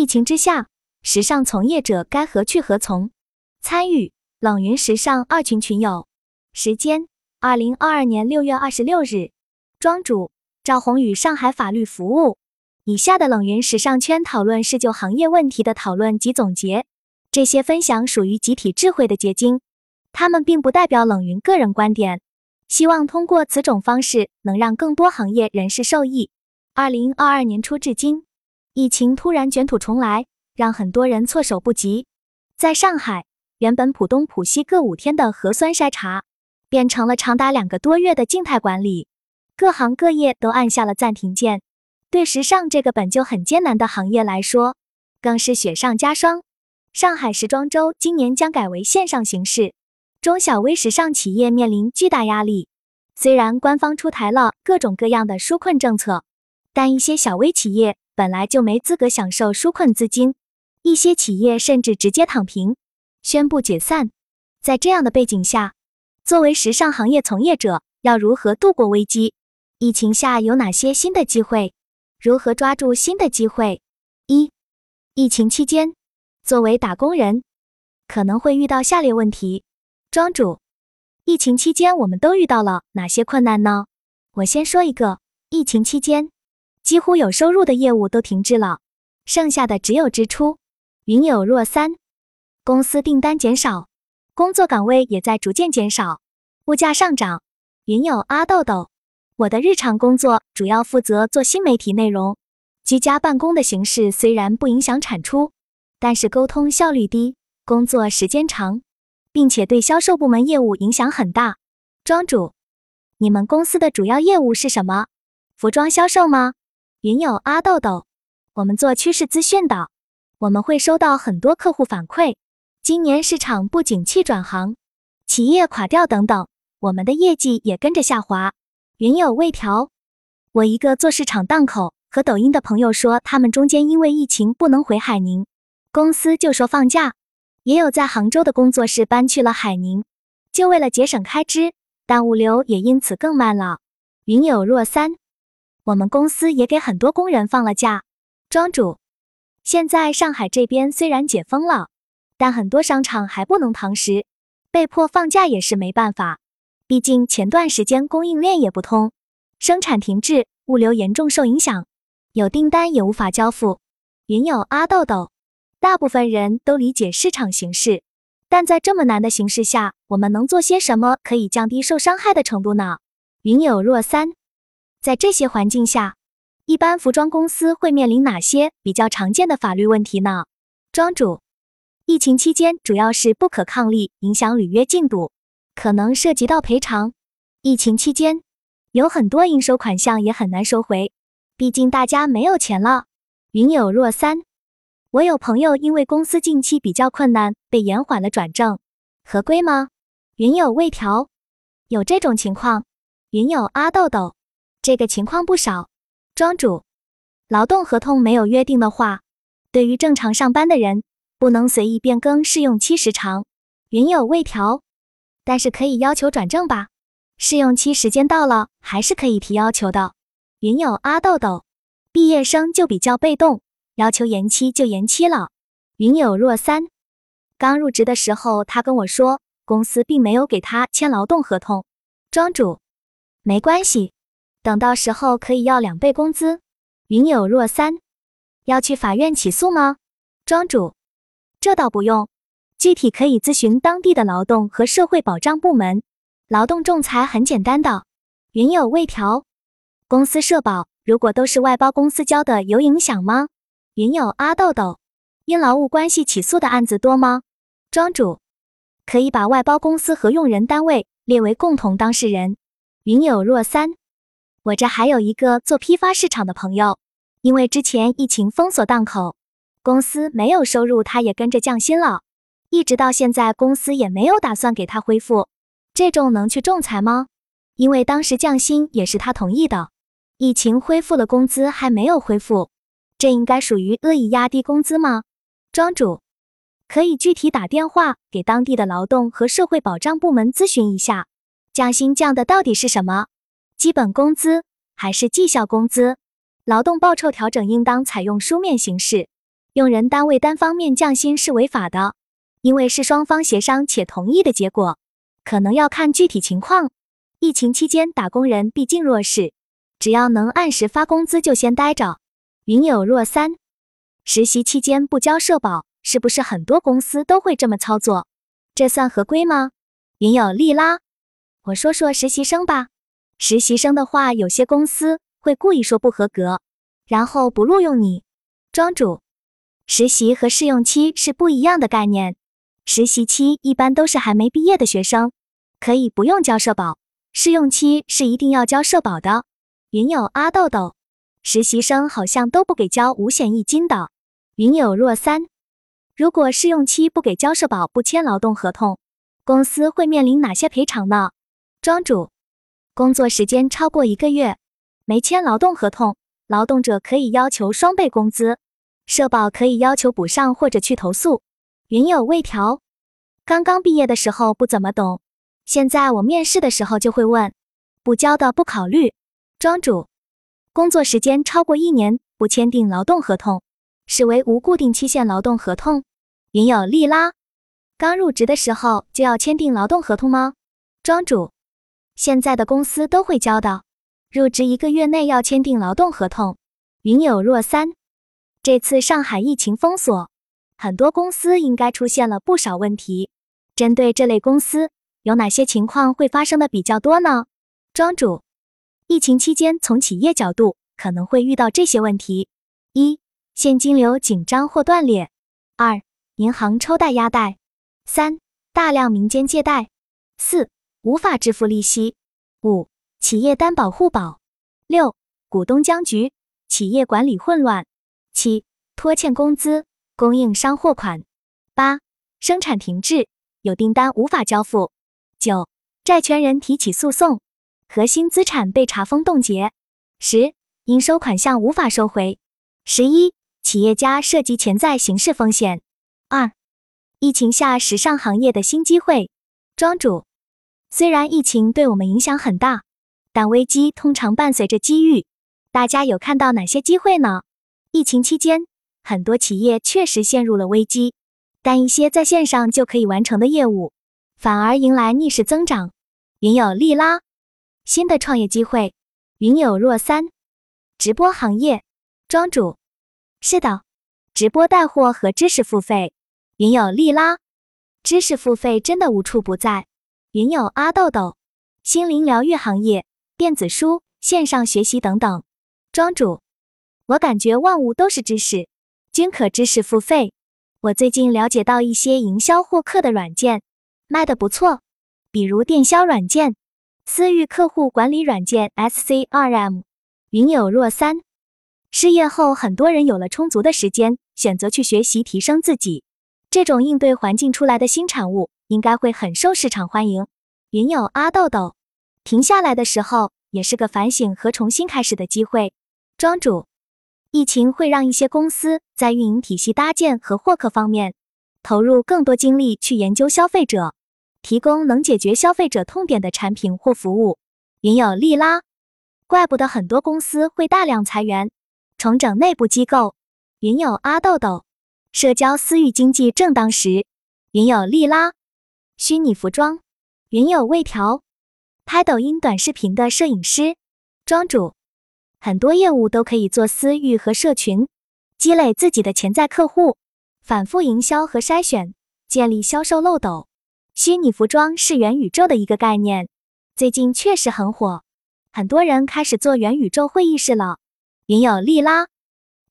疫情之下，时尚从业者该何去何从？参与冷云时尚二群群友，时间：二零二二年六月二十六日。庄主：赵宏宇，上海法律服务。以下的冷云时尚圈讨论是就行业问题的讨论及总结，这些分享属于集体智慧的结晶，他们并不代表冷云个人观点。希望通过此种方式，能让更多行业人士受益。二零二二年初至今。疫情突然卷土重来，让很多人措手不及。在上海，原本浦东浦西各五天的核酸筛查，变成了长达两个多月的静态管理，各行各业都按下了暂停键。对时尚这个本就很艰难的行业来说，更是雪上加霜。上海时装周今年将改为线上形式，中小微时尚企业面临巨大压力。虽然官方出台了各种各样的纾困政策，但一些小微企业。本来就没资格享受纾困资金，一些企业甚至直接躺平，宣布解散。在这样的背景下，作为时尚行业从业者，要如何度过危机？疫情下有哪些新的机会？如何抓住新的机会？一、疫情期间，作为打工人，可能会遇到下列问题。庄主，疫情期间我们都遇到了哪些困难呢？我先说一个，疫情期间。几乎有收入的业务都停滞了，剩下的只有支出。云有若三，公司订单减少，工作岗位也在逐渐减少，物价上涨。云有阿豆豆，我的日常工作主要负责做新媒体内容，居家办公的形式虽然不影响产出，但是沟通效率低，工作时间长，并且对销售部门业务影响很大。庄主，你们公司的主要业务是什么？服装销售吗？云友阿豆豆，我们做趋势资讯的，我们会收到很多客户反馈，今年市场不景气转行，企业垮掉等等，我们的业绩也跟着下滑。云友未调，我一个做市场档口和抖音的朋友说，他们中间因为疫情不能回海宁，公司就说放假，也有在杭州的工作室搬去了海宁，就为了节省开支，但物流也因此更慢了。云友若三。我们公司也给很多工人放了假。庄主，现在上海这边虽然解封了，但很多商场还不能堂食，被迫放假也是没办法。毕竟前段时间供应链也不通，生产停滞，物流严重受影响，有订单也无法交付。云友阿豆豆，大部分人都理解市场形势，但在这么难的形势下，我们能做些什么可以降低受伤害的程度呢？云友若三。在这些环境下，一般服装公司会面临哪些比较常见的法律问题呢？庄主，疫情期间主要是不可抗力影响履约进度，可能涉及到赔偿。疫情期间有很多应收款项也很难收回，毕竟大家没有钱了。云有若三，我有朋友因为公司近期比较困难，被延缓了转正，合规吗？云有未调，有这种情况。云有阿豆豆。这个情况不少，庄主，劳动合同没有约定的话，对于正常上班的人，不能随意变更试用期时长，云有未调，但是可以要求转正吧？试用期时间到了，还是可以提要求的。云有阿豆豆，毕业生就比较被动，要求延期就延期了。云有若三，刚入职的时候，他跟我说，公司并没有给他签劳动合同。庄主，没关系。等到时候可以要两倍工资。云有若三，要去法院起诉吗？庄主，这倒不用，具体可以咨询当地的劳动和社会保障部门。劳动仲裁很简单的。云有未调，公司社保如果都是外包公司交的，有影响吗？云有阿豆豆，因劳务关系起诉的案子多吗？庄主，可以把外包公司和用人单位列为共同当事人。云有若三。我这还有一个做批发市场的朋友，因为之前疫情封锁档口，公司没有收入，他也跟着降薪了，一直到现在，公司也没有打算给他恢复。这种能去仲裁吗？因为当时降薪也是他同意的，疫情恢复了，工资还没有恢复，这应该属于恶意压低工资吗？庄主可以具体打电话给当地的劳动和社会保障部门咨询一下，降薪降的到底是什么？基本工资还是绩效工资？劳动报酬调整应当采用书面形式。用人单位单方面降薪是违法的，因为是双方协商且同意的结果，可能要看具体情况。疫情期间打工人毕竟弱势，只要能按时发工资就先待着。云有若三，实习期间不交社保，是不是很多公司都会这么操作？这算合规吗？云有利拉，我说说实习生吧。实习生的话，有些公司会故意说不合格，然后不录用你。庄主。实习和试用期是不一样的概念。实习期一般都是还没毕业的学生，可以不用交社保；试用期是一定要交社保的。云友阿豆豆，实习生好像都不给交五险一金的。云友若三，如果试用期不给交社保，不签劳动合同，公司会面临哪些赔偿呢？庄主，工作时间超过一个月，没签劳动合同，劳动者可以要求双倍工资。社保可以要求补上或者去投诉。云有未调，刚刚毕业的时候不怎么懂，现在我面试的时候就会问，不交的不考虑。庄主，工作时间超过一年不签订劳动合同，视为无固定期限劳动合同。云有利拉，刚入职的时候就要签订劳动合同吗？庄主，现在的公司都会交的，入职一个月内要签订劳动合同。云有若三。这次上海疫情封锁，很多公司应该出现了不少问题。针对这类公司，有哪些情况会发生的比较多呢？庄主，疫情期间从企业角度可能会遇到这些问题：一、现金流紧张或断裂；二、银行抽贷压贷；三、大量民间借贷；四、无法支付利息；五、企业担保互保；六、股东僵局，企业管理混乱。七、拖欠工资、供应商货款；八、生产停滞，有订单无法交付；九、债权人提起诉讼，核心资产被查封冻结；十、应收款项无法收回；十一、企业家涉及潜在刑事风险。二、疫情下时尚行业的新机会。庄主，虽然疫情对我们影响很大，但危机通常伴随着机遇。大家有看到哪些机会呢？疫情期间，很多企业确实陷入了危机，但一些在线上就可以完成的业务，反而迎来逆势增长。云有利拉，新的创业机会。云有若三，直播行业。庄主，是的，直播带货和知识付费。云有利拉，知识付费真的无处不在。云友阿豆豆，心灵疗愈行业，电子书、线上学习等等。庄主。我感觉万物都是知识，均可知识付费。我最近了解到一些营销获客的软件卖的不错，比如电销软件、私域客户管理软件 SCRM。云友若三，失业后很多人有了充足的时间，选择去学习提升自己。这种应对环境出来的新产物，应该会很受市场欢迎。云友阿豆豆，停下来的时候也是个反省和重新开始的机会。庄主。疫情会让一些公司在运营体系搭建和获客方面投入更多精力去研究消费者，提供能解决消费者痛点的产品或服务。云友利拉，怪不得很多公司会大量裁员，重整内部机构。云友阿豆豆，社交私域经济正当时。云友利拉，虚拟服装。云有未调，拍抖音短视频的摄影师。庄主。很多业务都可以做私域和社群，积累自己的潜在客户，反复营销和筛选，建立销售漏斗。虚拟服装是元宇宙的一个概念，最近确实很火，很多人开始做元宇宙会议室了。云有利拉，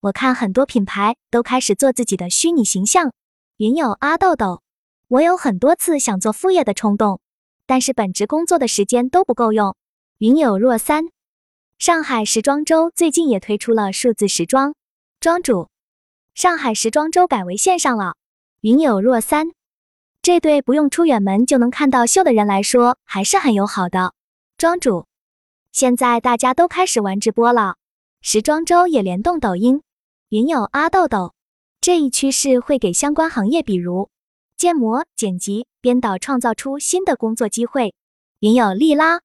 我看很多品牌都开始做自己的虚拟形象。云有阿豆豆，我有很多次想做副业的冲动，但是本职工作的时间都不够用。云有若三。上海时装周最近也推出了数字时装，庄主，上海时装周改为线上了。云有若三，这对不用出远门就能看到秀的人来说还是很友好的。庄主，现在大家都开始玩直播了，时装周也联动抖音。云有阿豆豆，这一趋势会给相关行业，比如建模、剪辑、编导，创造出新的工作机会。云有利拉，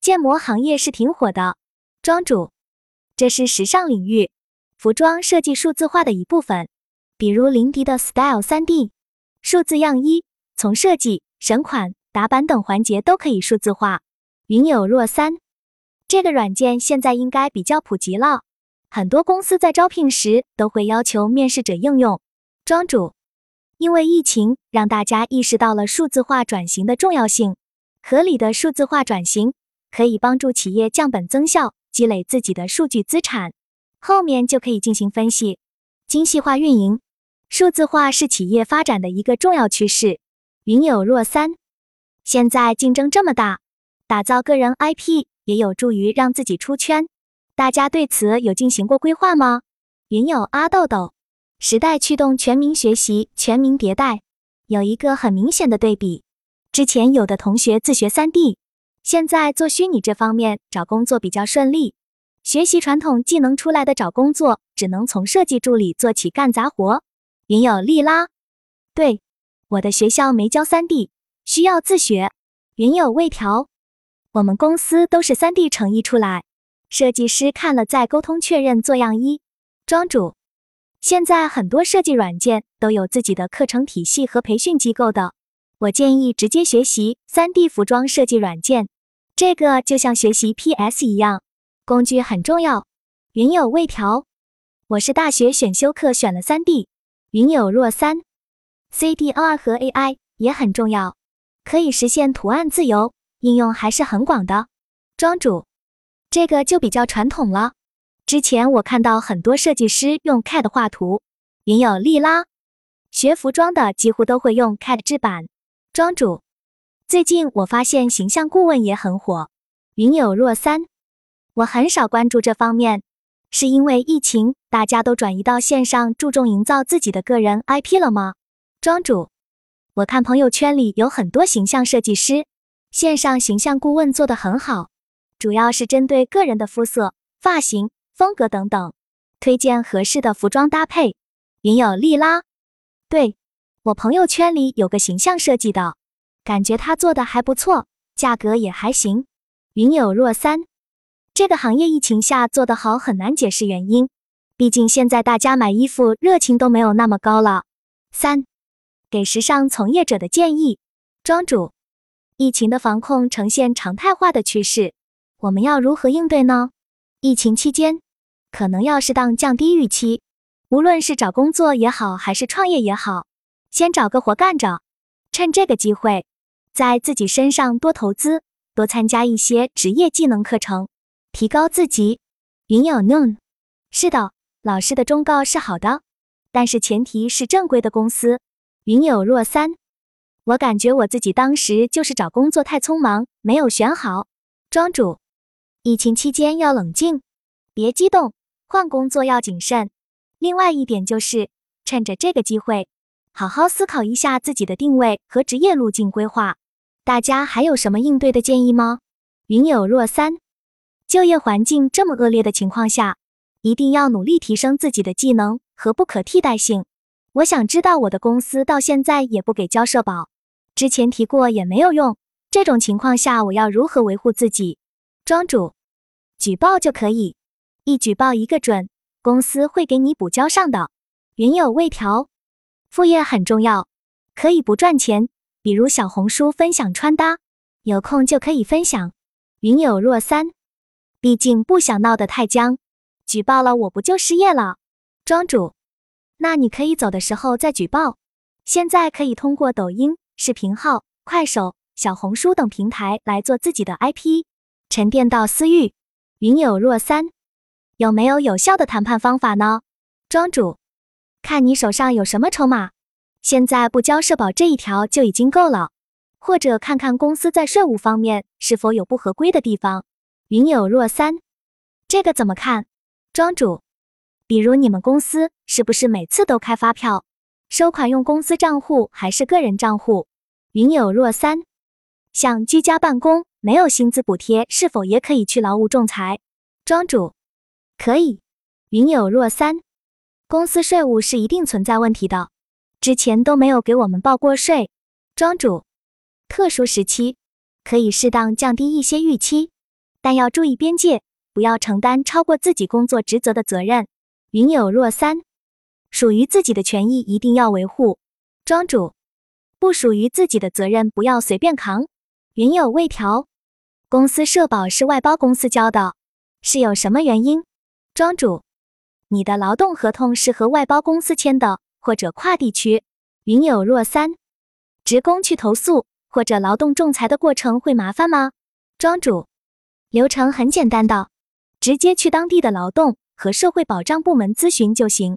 建模行业是挺火的。庄主，这是时尚领域服装设计数字化的一部分。比如林迪的 Style 3D 数字样衣，从设计、审款、打版等环节都可以数字化。云有若三这个软件现在应该比较普及了，很多公司在招聘时都会要求面试者应用。庄主，因为疫情让大家意识到了数字化转型的重要性，合理的数字化转型可以帮助企业降本增效，积累自己的数据资产，后面就可以进行分析，精细化运营。数字化是企业发展的一个重要趋势。云有若三，现在竞争这么大，打造个人 IP 也有助于让自己出圈。大家对此有进行过规划吗？云有阿豆豆，时代驱动全民学习、全民迭代，有一个很明显的对比。之前有的同学自学 3D，现在做虚拟这方面找工作比较顺利。学习传统技能出来的找工作，只能从设计助理做起干杂活。云有利拉，对，我的学校没教三 D，需要自学。云有味条，我们公司都是三 D 成衣出来，设计师看了再沟通确认做样衣。庄主，现在很多设计软件都有自己的课程体系和培训机构的，我建议直接学习三 D 服装设计软件，这个就像学习 PS 一样，工具很重要。云有味条，我是大学选修课选了三 D。云有若三，CDR 和 AI 也很重要，可以实现图案自由，应用还是很广的。庄主，这个就比较传统了。之前我看到很多设计师用 CAD 画图。云有利拉，学服装的几乎都会用 CAD 制版。庄主，最近我发现形象顾问也很火。云有若三，我很少关注这方面。是因为疫情，大家都转移到线上，注重营造自己的个人 IP 了吗？庄主，我看朋友圈里有很多形象设计师、线上形象顾问做得很好，主要是针对个人的肤色、发型、风格等等，推荐合适的服装搭配。云有利拉，对我朋友圈里有个形象设计的，感觉他做的还不错，价格也还行。云有若三。这个行业疫情下做得好很难解释原因，毕竟现在大家买衣服热情都没有那么高了。三，给时尚从业者的建议：庄主，疫情的防控呈现常态化的趋势，我们要如何应对呢？疫情期间，可能要适当降低预期，无论是找工作也好，还是创业也好，先找个活干着，趁这个机会，在自己身上多投资，多参加一些职业技能课程。提高自己，云有 noon，是的，老师的忠告是好的，但是前提是正规的公司。云有若三，我感觉我自己当时就是找工作太匆忙，没有选好。庄主，疫情期间要冷静，别激动，换工作要谨慎。另外一点就是，趁着这个机会，好好思考一下自己的定位和职业路径规划。大家还有什么应对的建议吗？云有若三。就业环境这么恶劣的情况下，一定要努力提升自己的技能和不可替代性。我想知道我的公司到现在也不给交社保，之前提过也没有用。这种情况下，我要如何维护自己？庄主，举报就可以，一举报一个准，公司会给你补交上的。云有未调，副业很重要，可以不赚钱，比如小红书分享穿搭，有空就可以分享。云有若三。毕竟不想闹得太僵，举报了我不就失业了？庄主，那你可以走的时候再举报。现在可以通过抖音、视频号、快手、小红书等平台来做自己的 IP，沉淀到私域。云有若三，有没有有效的谈判方法呢？庄主，看你手上有什么筹码。现在不交社保这一条就已经够了，或者看看公司在税务方面是否有不合规的地方。云有若三，这个怎么看？庄主，比如你们公司是不是每次都开发票收款用公司账户还是个人账户？云有若三，像居家办公没有薪资补贴，是否也可以去劳务仲裁？庄主，可以。云有若三，公司税务是一定存在问题的，之前都没有给我们报过税。庄主，特殊时期可以适当降低一些预期。但要注意边界，不要承担超过自己工作职责的责任。云有若三，属于自己的权益一定要维护。庄主，不属于自己的责任不要随便扛。云有未调，公司社保是外包公司交的，是有什么原因？庄主，你的劳动合同是和外包公司签的，或者跨地区。云有若三，职工去投诉或者劳动仲裁的过程会麻烦吗？庄主，流程很简单的，直接去当地的劳动和社会保障部门咨询就行。